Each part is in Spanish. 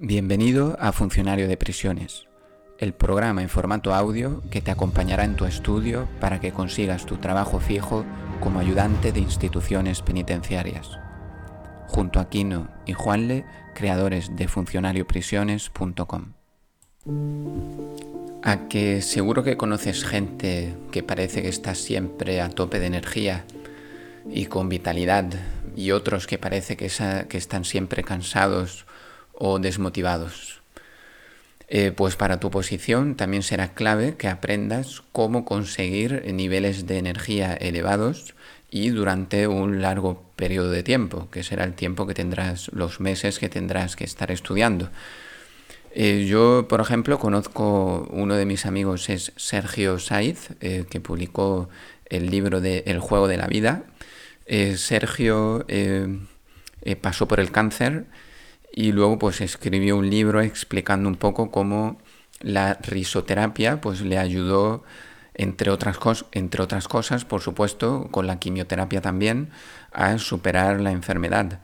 Bienvenido a Funcionario de Prisiones, el programa en formato audio que te acompañará en tu estudio para que consigas tu trabajo fijo como ayudante de instituciones penitenciarias. Junto a Kino y Juanle, creadores de funcionarioprisiones.com. A que seguro que conoces gente que parece que está siempre a tope de energía y con vitalidad y otros que parece que, que están siempre cansados o desmotivados. Eh, pues para tu posición también será clave que aprendas cómo conseguir niveles de energía elevados y durante un largo periodo de tiempo, que será el tiempo que tendrás, los meses que tendrás que estar estudiando. Eh, yo, por ejemplo, conozco, uno de mis amigos es Sergio Saiz, eh, que publicó el libro de El juego de la vida. Sergio pasó por el cáncer y luego pues escribió un libro explicando un poco cómo la risoterapia pues le ayudó entre otras, entre otras cosas, por supuesto, con la quimioterapia también, a superar la enfermedad.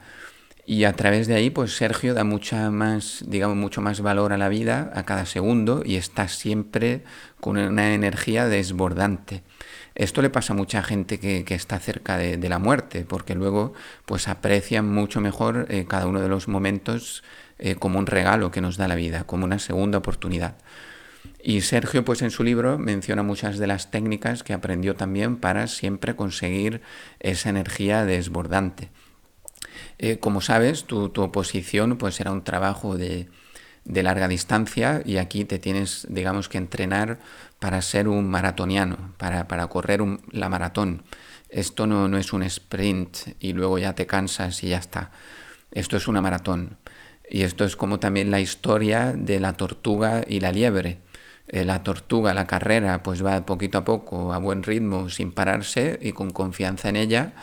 Y a través de ahí, pues Sergio da mucha más, digamos, mucho más valor a la vida a cada segundo y está siempre con una energía desbordante. Esto le pasa a mucha gente que, está cerca de, la muerte, porque luego pues aprecian mucho mejor eh, cada uno de los momentos eh, como un regalo que nos da la vida, como una segunda oportunidad. Y Sergio, pues en su libro menciona muchas de las técnicas que aprendió también para siempre conseguir esa energía desbordante. Eh, como sabes, tu, tu, oposición pues era un trabajo de, de larga distancia y aquí te tienes, digamos, que entrenar para ser un maratoniano, para, correr la maratón. Esto no, no, es un sprint y luego ya te cansas y ya está. Esto es una maratón. Y esto es como también la historia de la tortuga y la liebre. Eh, la tortuga, la carrera, pues va poquito a poco, a buen ritmo, sin pararse y con confianza en ella.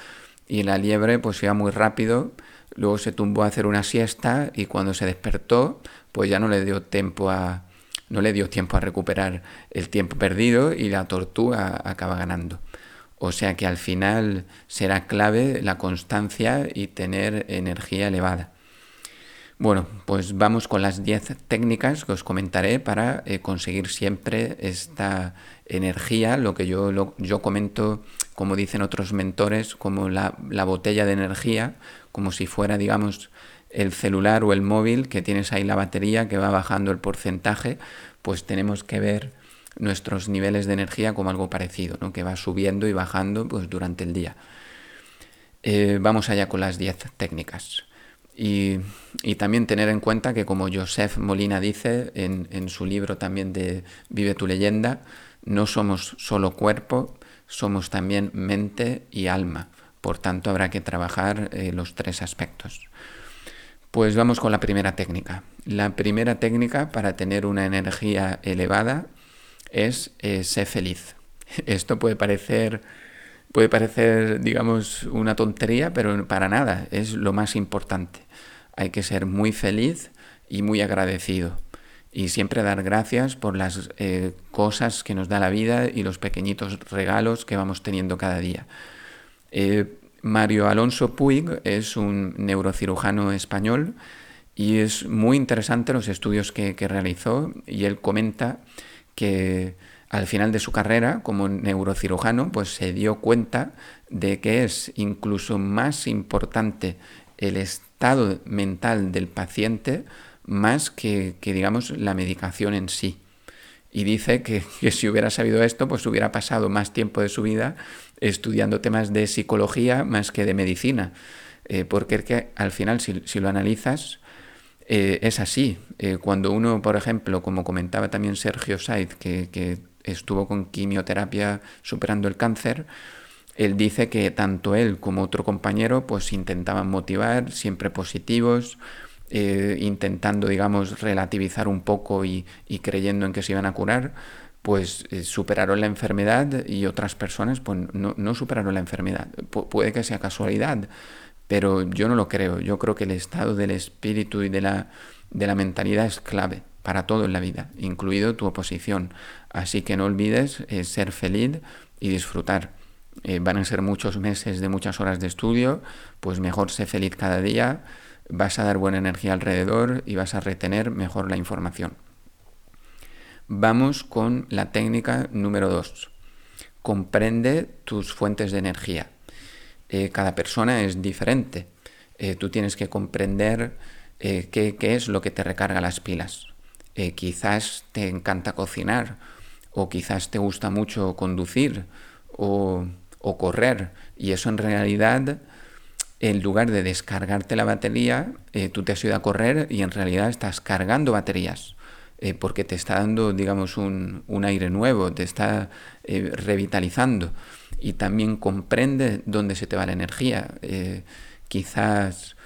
Y la liebre pues iba muy rápido, luego se tumbó a hacer una siesta y cuando se despertó pues ya no le dio tiempo a, no le dio tiempo a recuperar el tiempo perdido y la tortuga acaba ganando. O sea que al final será clave la constancia y tener energía elevada. Bueno, pues vamos con las 10 técnicas que os comentaré para eh, conseguir siempre esta energía, lo que yo, yo comento, como dicen otros mentores, como la, la botella de energía, como si fuera, digamos, el celular o el móvil que tienes ahí la batería que va bajando el porcentaje, pues tenemos que ver nuestros niveles de energía como algo parecido, ¿no? que va subiendo y bajando pues, durante el día. Eh, vamos allá con las 10 técnicas. Y, también tener en cuenta que como Joseph Molina dice en, en, su libro también de Vive tu leyenda, no somos solo cuerpo, somos también mente y alma. Por tanto, habrá que trabajar eh, los tres aspectos. Pues vamos con la primera técnica. La primera técnica para tener una energía elevada es eh, ser feliz. Esto puede parecer, puede parecer, digamos, una tontería, pero para nada, es lo más importante. Hay que ser muy feliz y muy agradecido. Y siempre dar gracias por las eh, cosas que nos da la vida y los pequeñitos regalos que vamos teniendo cada día. Eh, Mario Alonso Puig es un neurocirujano español y es muy interesante los estudios que, realizó y él comenta que al final de su carrera como neurocirujano pues se dio cuenta de que es incluso más importante el estado mental del paciente más que, digamos la medicación en sí y dice que, si hubiera sabido esto, pues hubiera pasado más tiempo de su vida estudiando temas de psicología más que de medicina, eh, porque es que al final, si, lo analizas, eh, es así. Eh, cuando uno, por ejemplo, como comentaba también Sergio Saiz, que, que estuvo con quimioterapia superando el cáncer, él dice que tanto él como otro compañero pues intentaban motivar, siempre positivos, eh, intentando, digamos, relativizar un poco y, creyendo en que se iban a curar, pues eh, superaron la enfermedad y otras personas pues no, superaron la enfermedad. puede que sea casualidad, pero yo no lo creo. Yo creo que el estado del espíritu y de la, de la mentalidad es clave para todo en la vida, incluido tu oposición. Así que no olvides eh, ser feliz y disfrutar. van a ser muchos meses de muchas horas de estudio, pues mejor sé feliz cada día vas a dar buena energía alrededor y vas a retener mejor la información. Vamos con la técnica número 2. Comprende tus fuentes de energía. Eh, cada persona es diferente. Eh, tú tienes que comprender eh, qué, es lo que te recarga las pilas. quizás te encanta cocinar o quizás te gusta mucho conducir o, o correr y eso en realidad en lugar de descargarte la batería, tú te has ido a correr y en realidad estás cargando baterías. Eh, porque te está dando, digamos, un, aire nuevo, te está eh, revitalizando y también comprende dónde se te va la energía. Eh, quizás,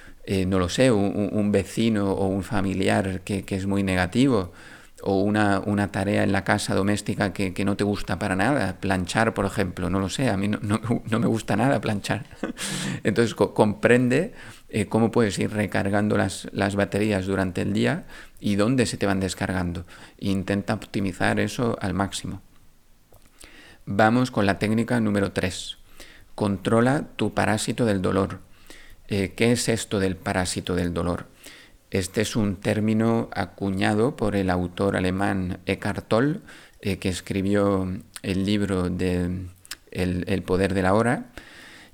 no lo sé, un, vecino o un familiar que, es muy negativo o una, tarea en la casa doméstica que, no te gusta para nada, planchar, por ejemplo, no lo sé, a mí no, no me gusta nada planchar. Entonces comprende eh, cómo puedes ir recargando las, baterías durante el día y dónde se te van descargando. intenta optimizar eso al máximo. Vamos con la técnica número 3. Controla tu parásito del dolor. Eh, ¿Qué es esto del parásito del dolor? Este es un término acuñado por el autor alemán Eckhart Tolle, eh, que escribió el libro de el, poder de la hora,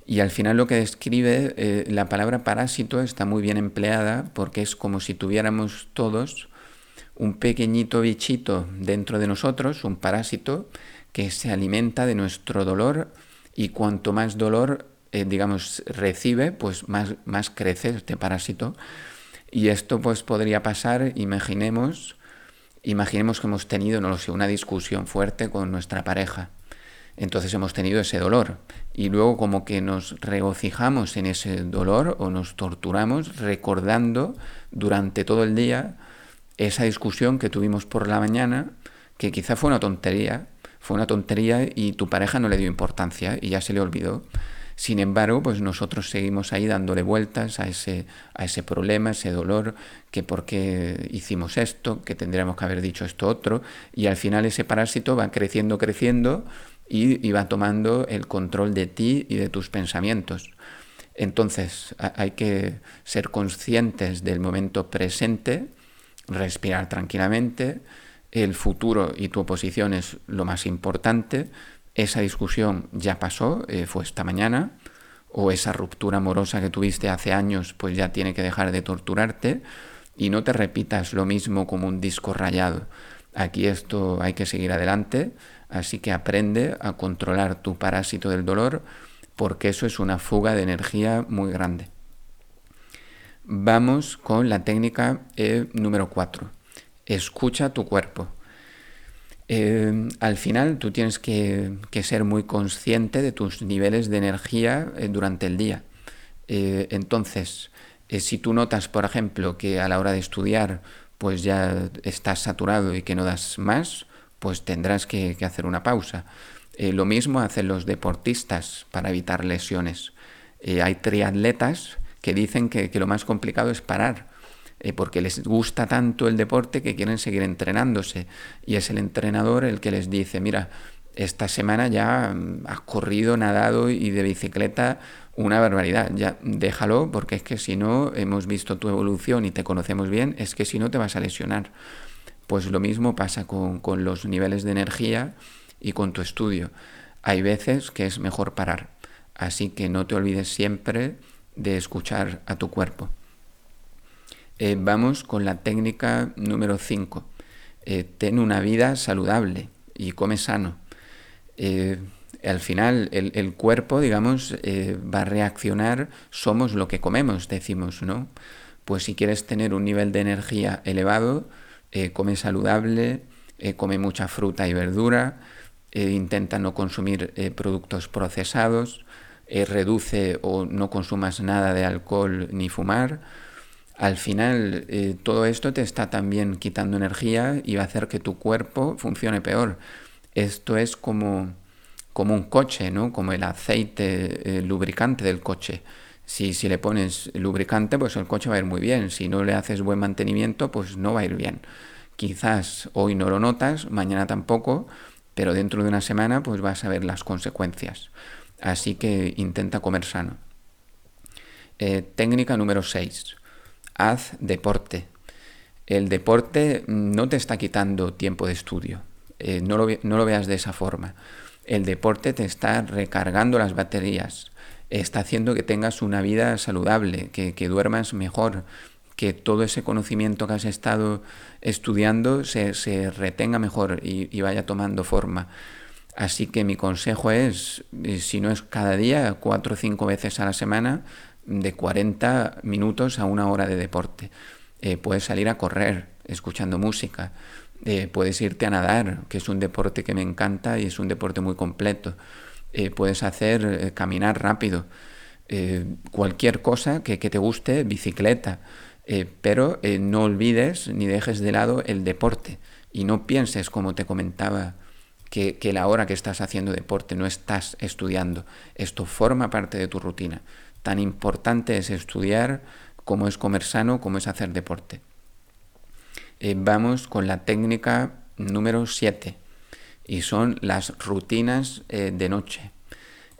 y al final lo que describe eh, la palabra parásito está muy bien empleada porque es como si tuviéramos todos un pequeñito bichito dentro de nosotros, un parásito, que se alimenta de nuestro dolor y cuanto más dolor, eh, digamos, recibe, pues más, más crece este parásito. Y esto pues podría pasar, imaginemos, imaginemos que hemos tenido, no lo sé, una discusión fuerte con nuestra pareja entonces hemos tenido ese dolor y luego como que nos regocijamos en ese dolor o nos torturamos recordando durante todo el día esa discusión que tuvimos por la mañana, que quizá fue una tontería, fue una tontería y tu pareja no le dio importancia y ya se le olvidó. Sin embargo, pues nosotros seguimos ahí dándole vueltas a ese, a ese problema, ese dolor, que por qué hicimos esto, que tendríamos que haber dicho esto otro, y al final ese parásito va creciendo, creciendo, y, va tomando el control de ti y de tus pensamientos. Entonces hay que ser conscientes del momento presente, respirar tranquilamente, el futuro y tu oposición es lo más importante, esa discusión ya pasó, eh, fue esta mañana, o esa ruptura amorosa que tuviste hace años, pues ya tiene que dejar de torturarte, y no te repitas lo mismo como un disco rayado. Aquí esto hay que seguir adelante, Así que aprende a controlar tu parásito del dolor porque eso es una fuga de energía muy grande. Vamos con la técnica eh, número 4. Escucha tu cuerpo. Eh, al final tú tienes que, ser muy consciente de tus niveles de energía eh, durante el día. entonces, si tú notas, por ejemplo, que a la hora de estudiar pues ya estás saturado y que no das más, pues tendrás que, hacer una pausa. Eh, lo mismo hacen los deportistas para evitar lesiones. Eh, hay triatletas que dicen que, lo más complicado es parar, eh, porque les gusta tanto el deporte que quieren seguir entrenándose. Y es el entrenador el que les dice, mira, esta semana ya mm, has corrido, nadado y de bicicleta una barbaridad. Ya déjalo porque es que si no hemos visto tu evolución y te conocemos bien, es que si no te vas a lesionar. Pues lo mismo pasa con, los niveles de energía y con tu estudio. Hay veces que es mejor parar, así que no te olvides siempre de escuchar a tu cuerpo. Eh, vamos con la técnica número 5. Eh, ten una vida saludable y come sano. Eh, al final el, el cuerpo, digamos, va a reaccionar, somos lo que comemos, decimos, ¿no? Pues si quieres tener un nivel de energía elevado, come saludable, come mucha fruta y verdura, intenta no consumir productos procesados, reduce o no consumas nada de alcohol ni fumar. Al final todo esto te está también quitando energía y va a hacer que tu cuerpo funcione peor. Esto es como, como un coche, ¿no? como el aceite lubricante del coche. Si, si le pones lubricante, pues el coche va a ir muy bien. Si no le haces buen mantenimiento, pues no va a ir bien. Quizás hoy no lo notas, mañana tampoco, pero dentro de una semana pues vas a ver las consecuencias. Así que intenta comer sano. Eh, técnica número 6. Haz deporte. El deporte no te está quitando tiempo de estudio, eh, no, lo, veas de esa forma. El deporte te está recargando las baterías, está haciendo que tengas una vida saludable, que, duermas mejor, que todo ese conocimiento que has estado estudiando se, retenga mejor y, vaya tomando forma. Así que mi consejo es, eh, si no es cada día, cuatro o cinco veces a la semana, de 40 minutos a una hora de deporte. Eh, puedes salir a correr escuchando música, eh, puedes irte a nadar, que es un deporte que me encanta y es un deporte muy completo. Eh, puedes hacer caminar rápido, cualquier cosa que, te guste, bicicleta, pero no olvides ni dejes de lado el deporte y no pienses, como te comentaba, que, que la hora que estás haciendo deporte no estás estudiando. Esto forma parte de tu rutina. Tan importante es estudiar como es comer sano, como es hacer deporte. Eh, vamos con la técnica número 7 y son las rutinas eh, de noche.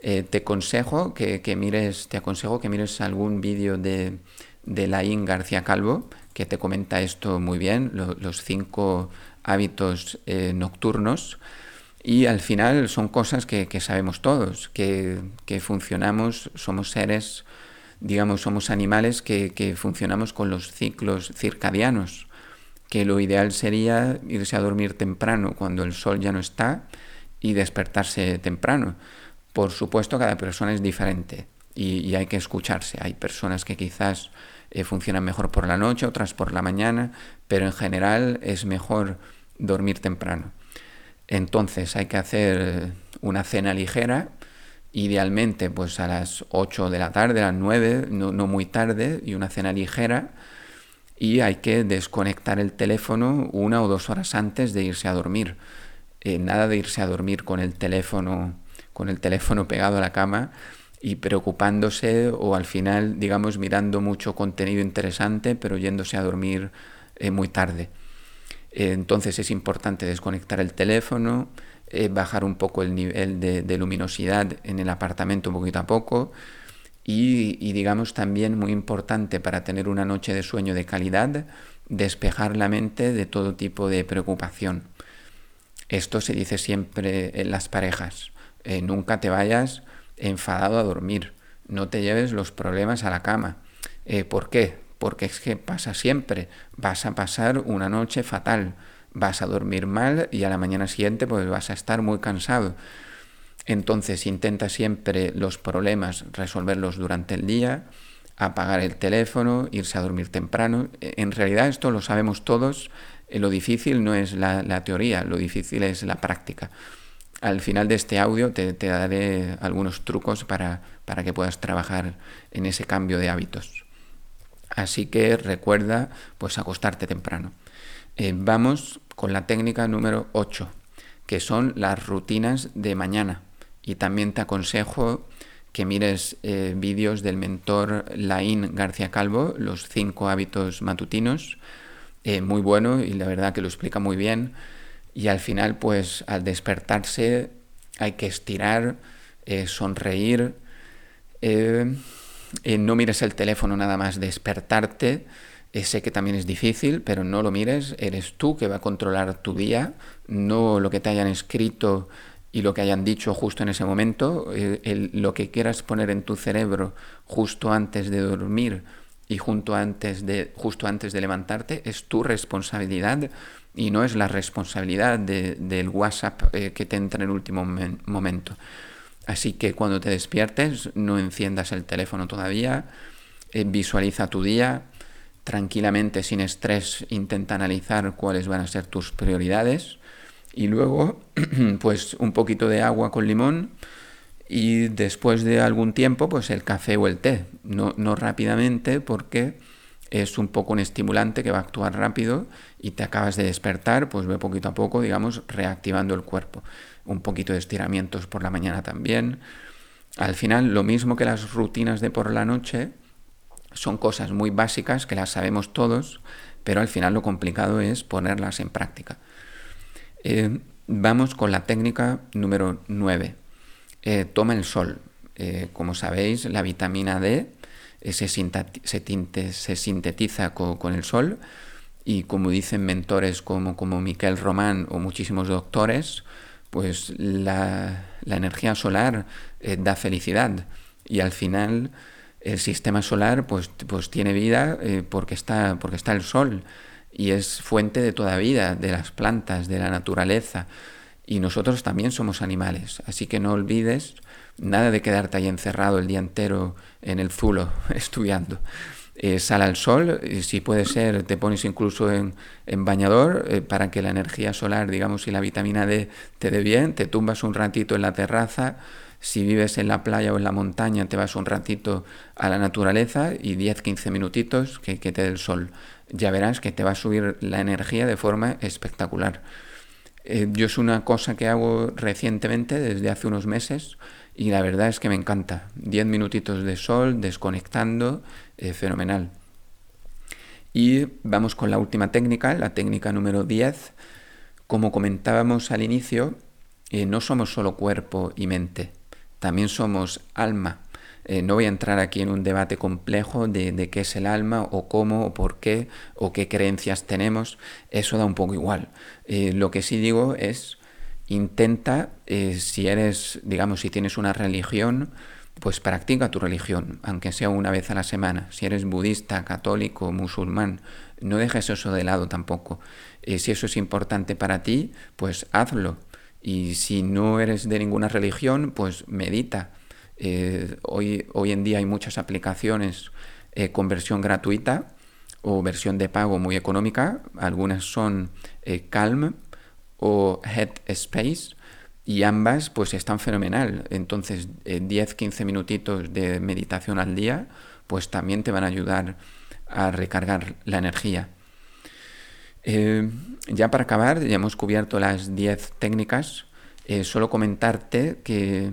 Eh, te aconsejo que, mires, te aconsejo que mires algún vídeo de, de Laín García Calvo que te comenta esto muy bien, los cinco hábitos nocturnos. Y al final son cosas que, sabemos todos, que, funcionamos, somos seres digamos, somos animales que, funcionamos con los ciclos circadianos, que lo ideal sería irse a dormir temprano cuando el sol ya no está y despertarse temprano. Por supuesto, cada persona es diferente y, hay que escucharse. Hay personas que quizás eh, funcionan mejor por la noche, otras por la mañana, pero en general es mejor dormir temprano. Entonces hay que hacer una cena ligera, idealmente pues a las 8 de la tarde, a las 9, no, muy tarde, y una cena ligera. Y hay que desconectar el teléfono una o dos horas antes de irse a dormir. Eh, nada de irse a dormir con el teléfono, con el teléfono pegado a la cama y preocupándose o al final, digamos, mirando mucho contenido interesante, pero yéndose a dormir eh, muy tarde. Eh, entonces es importante desconectar el teléfono, eh, bajar un poco el nivel de, luminosidad en el apartamento poquito a poco y, digamos también muy importante para tener una noche de sueño de calidad, despejar la mente de todo tipo de preocupación. Esto se dice siempre en las parejas. Eh, nunca te vayas enfadado a dormir. No te lleves los problemas a la cama. ¿Por qué? Porque es que pasa siempre. Vas a pasar una noche fatal vas a dormir mal y a la mañana siguiente pues vas a estar muy cansado. Entonces intenta siempre los problemas resolverlos durante el día, apagar el teléfono, irse a dormir temprano. E, en realidad esto lo sabemos todos, eh, lo difícil no es la, teoría, lo difícil es la práctica. Al final de este audio te, daré algunos trucos para, para que puedas trabajar en ese cambio de hábitos. Así que recuerda pues acostarte temprano. Eh, vamos con la técnica número 8, que son las rutinas de mañana. Y también te aconsejo que mires eh, vídeos del mentor Laín García Calvo, los cinco hábitos matutinos, eh, muy bueno y la verdad que lo explica muy bien. Y al final, pues al despertarse hay que estirar, sonreír, no mires el teléfono nada más despertarte, eh, sé que también es difícil, pero no lo mires, eres tú que va a controlar tu día, no lo que te hayan escrito y lo que hayan dicho justo en ese momento, eh, lo que quieras poner en tu cerebro justo antes de dormir y justo antes de, justo antes de levantarte es tu responsabilidad y no es la responsabilidad del WhatsApp eh, que te entra en el último momento. Así que cuando te despiertes no enciendas el teléfono todavía, visualiza tu día, tranquilamente, sin estrés, intenta analizar cuáles van a ser tus prioridades. Y luego pues un poquito de agua con limón y después de algún tiempo pues el café o el té, no, no rápidamente porque es un poco un estimulante que va a actuar rápido y te acabas de despertar, pues ve poquito a poco, digamos, reactivando el cuerpo. Un poquito de estiramientos por la mañana también. Al final, lo mismo que las rutinas de por la noche, son cosas muy básicas que las sabemos todos, pero al final lo complicado es ponerlas en práctica. Eh, vamos con la técnica número 9. Eh, toma el sol. Eh, como sabéis, la vitamina D se, sintetiza con, el sol y como dicen mentores como, como Miquel Román o muchísimos doctores, pues la, energía solar da felicidad y al final el sistema solar pues, pues tiene vida porque, está, porque está el sol y es fuente de toda vida, de las plantas, de la naturaleza. Y nosotros también somos animales, así que no olvides nada de quedarte ahí encerrado el día entero en el zulo estudiando. Eh, sal al sol, y si puede ser, te pones incluso en, bañador eh, para que la energía solar, digamos, y la vitamina D te dé bien, te tumbas un ratito en la terraza, si vives en la playa o en la montaña, te vas un ratito a la naturaleza y 10-15 minutitos que, que te dé el sol ya verás que te va a subir la energía de forma espectacular. Eh, yo es una cosa que hago recientemente, desde hace unos meses, y la verdad es que me encanta. Diez minutitos de sol, desconectando, eh, fenomenal. Y vamos con la última técnica, la técnica número 10. Como comentábamos al inicio, eh, no somos solo cuerpo y mente, también somos alma. Eh, no voy a entrar aquí en un debate complejo de, qué es el alma o cómo o por qué o qué creencias tenemos. Eso da un poco igual. Lo que sí digo es, intenta, si eres, digamos, si tienes una religión, pues practica tu religión, aunque sea una vez a la semana. Si eres budista, católico, musulmán, no dejes eso de lado tampoco. si eso es importante para ti, pues hazlo. Y si no eres de ninguna religión, pues medita eh, hoy, hoy en día hay muchas aplicaciones eh, con versión gratuita o versión de pago muy económica. Algunas son eh, Calm o Headspace y ambas pues están fenomenal. Entonces 10-15 minutitos de meditación al día pues también te van a ayudar a recargar la energía. ya para acabar, ya hemos cubierto las 10 técnicas. solo comentarte que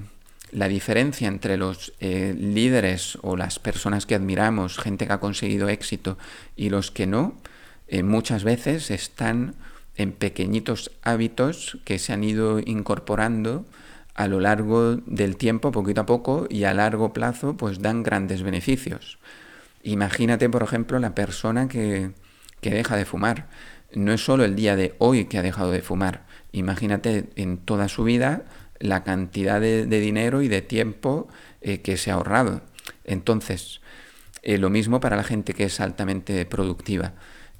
la diferencia entre los eh, líderes o las personas que admiramos, gente que ha conseguido éxito y los que no, eh, muchas veces están en pequeñitos hábitos que se han ido incorporando a lo largo del tiempo, poquito a poco, y a largo plazo, pues dan grandes beneficios. Imagínate, por ejemplo, la persona que, que deja de fumar. No es solo el día de hoy que ha dejado de fumar. Imagínate en toda su vida la cantidad de, dinero y de tiempo eh, que se ha ahorrado. Entonces, eh, lo mismo para la gente que es altamente productiva.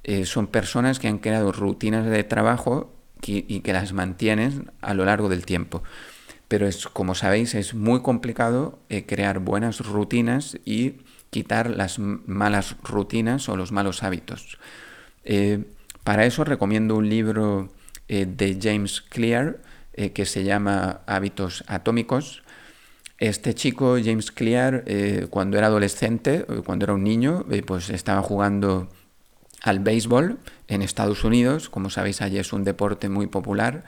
Eh, son personas que han creado rutinas de trabajo y que las mantienen a lo largo del tiempo. Pero es, como sabéis, es muy complicado crear buenas rutinas y quitar las malas rutinas o los malos hábitos. para eso recomiendo un libro de James Clear, eh, que se llama Hábitos Atómicos. Este chico, James Clear, eh, cuando era adolescente, eh, cuando era un niño, pues estaba jugando al béisbol en Estados Unidos. Como sabéis, allí es un deporte muy popular.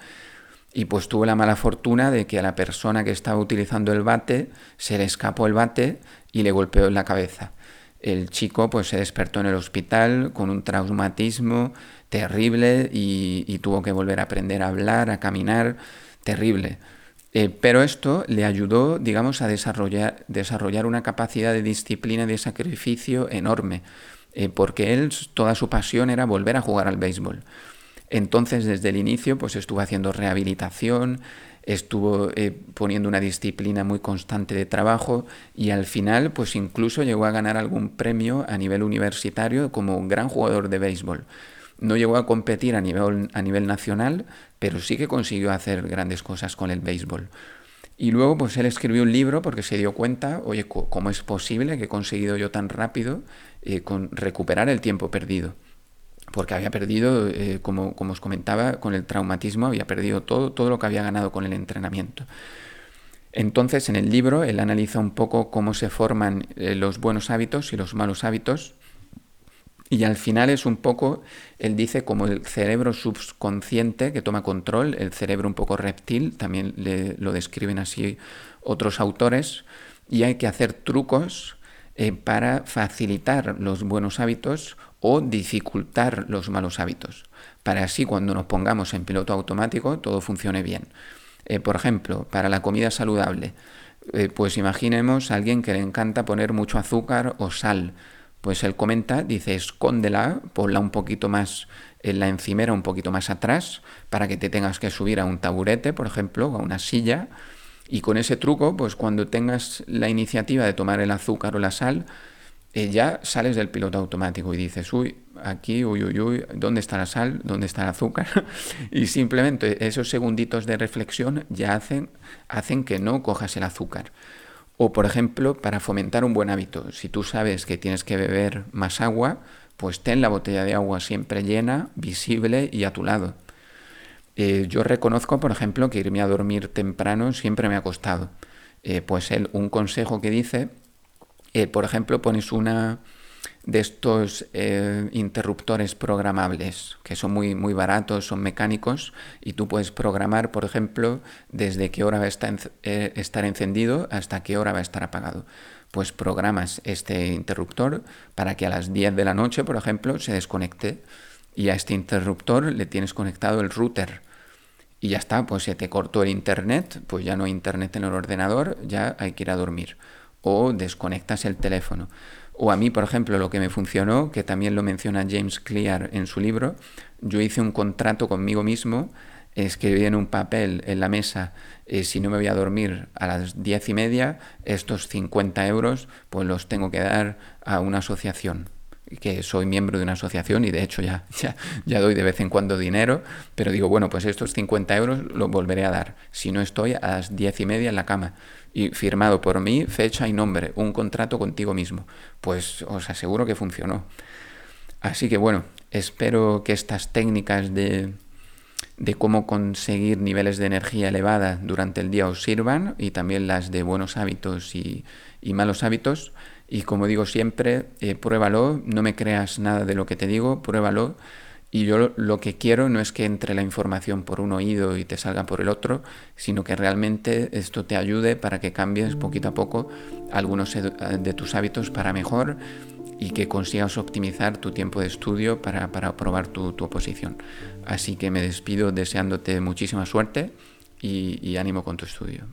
Y pues tuvo la mala fortuna de que a la persona que estaba utilizando el bate se le escapó el bate y le golpeó en la cabeza. El chico pues se despertó en el hospital con un traumatismo terrible y, tuvo que volver a aprender a hablar, a caminar, terrible. Eh, pero esto le ayudó, digamos, a desarrollar, desarrollar una capacidad de disciplina y de sacrificio enorme, eh, porque él, toda su pasión era volver a jugar al béisbol. Entonces, desde el inicio, pues estuvo haciendo rehabilitación, estuvo eh, poniendo una disciplina muy constante de trabajo y al final, pues incluso llegó a ganar algún premio a nivel universitario como un gran jugador de béisbol. No llegó a competir a nivel, a nivel nacional, pero sí que consiguió hacer grandes cosas con el béisbol. Y luego pues él escribió un libro porque se dio cuenta, oye, ¿cómo es posible que he conseguido yo tan rápido eh, con recuperar el tiempo perdido? Porque había perdido, eh, como, os comentaba, con el traumatismo, había perdido todo, todo lo que había ganado con el entrenamiento. Entonces, en el libro, él analiza un poco cómo se forman eh, los buenos hábitos y los malos hábitos y al final es un poco, él dice, como el cerebro subconsciente que toma control, el cerebro un poco reptil, también lo describen así otros autores, y hay que hacer trucos eh, para facilitar los buenos hábitos o dificultar los malos hábitos, para así cuando nos pongamos en piloto automático todo funcione bien. Eh, por ejemplo, para la comida saludable, Eh, pues imaginemos a alguien que le encanta poner mucho azúcar o sal. Pues él comenta, dice, escóndela, ponla un poquito más en la encimera, un poquito más atrás, para que te tengas que subir a un taburete, por ejemplo, o a una silla. Y con ese truco, pues cuando tengas la iniciativa de tomar el azúcar o la sal, eh, ya sales del piloto automático y dices, uy, aquí, uy, uy, uy, ¿dónde está la sal? ¿Dónde está el azúcar? y simplemente esos segunditos de reflexión ya hacen, hacen que no cojas el azúcar. O, por ejemplo, para fomentar un buen hábito, si tú sabes que tienes que beber más agua, pues ten la botella de agua siempre llena, visible y a tu lado. Eh, yo reconozco, por ejemplo, que irme a dormir temprano siempre me ha costado. Eh, pues él, un consejo que dice, eh, por ejemplo, pones una, de estos interruptores programables que son muy, muy baratos, son mecánicos y tú puedes programar, por ejemplo, desde qué hora va a estar, estar encendido hasta qué hora va a estar apagado. Pues programas este interruptor para que a las 10 de la noche, por ejemplo, se desconecte y a este interruptor le tienes conectado el router. Y ya está, pues se te cortó el internet, pues ya no hay internet en el ordenador, ya hay que ir a dormir. O desconectas el teléfono. O a mí, por ejemplo, lo que me funcionó, que también lo menciona James Clear en su libro, yo hice un contrato conmigo mismo, escribí en un papel en la mesa, eh, si no me voy a dormir a las diez y media, estos 50 euros pues los tengo que dar a una asociación que soy miembro de una asociación y de hecho ya, ya, doy de vez en cuando dinero, pero digo, bueno, pues estos 50 euros los volveré a dar si no estoy a las diez y media en la cama y firmado por mí, fecha y nombre, un contrato contigo mismo. Pues os aseguro que funcionó. Así que bueno, espero que estas técnicas de, de cómo conseguir niveles de energía elevada durante el día os sirvan y también las de buenos hábitos y, y malos hábitos. Y como digo siempre, eh, pruébalo, no me creas nada de lo que te digo, pruébalo y yo lo que quiero no es que entre la información por un oído y te salga por el otro, sino que realmente esto te ayude para que cambies poquito a poco algunos de tus hábitos para mejor y que consigas optimizar tu tiempo de estudio para, para aprobar tu, oposición. Así que me despido deseándote muchísima suerte y ánimo con tu estudio.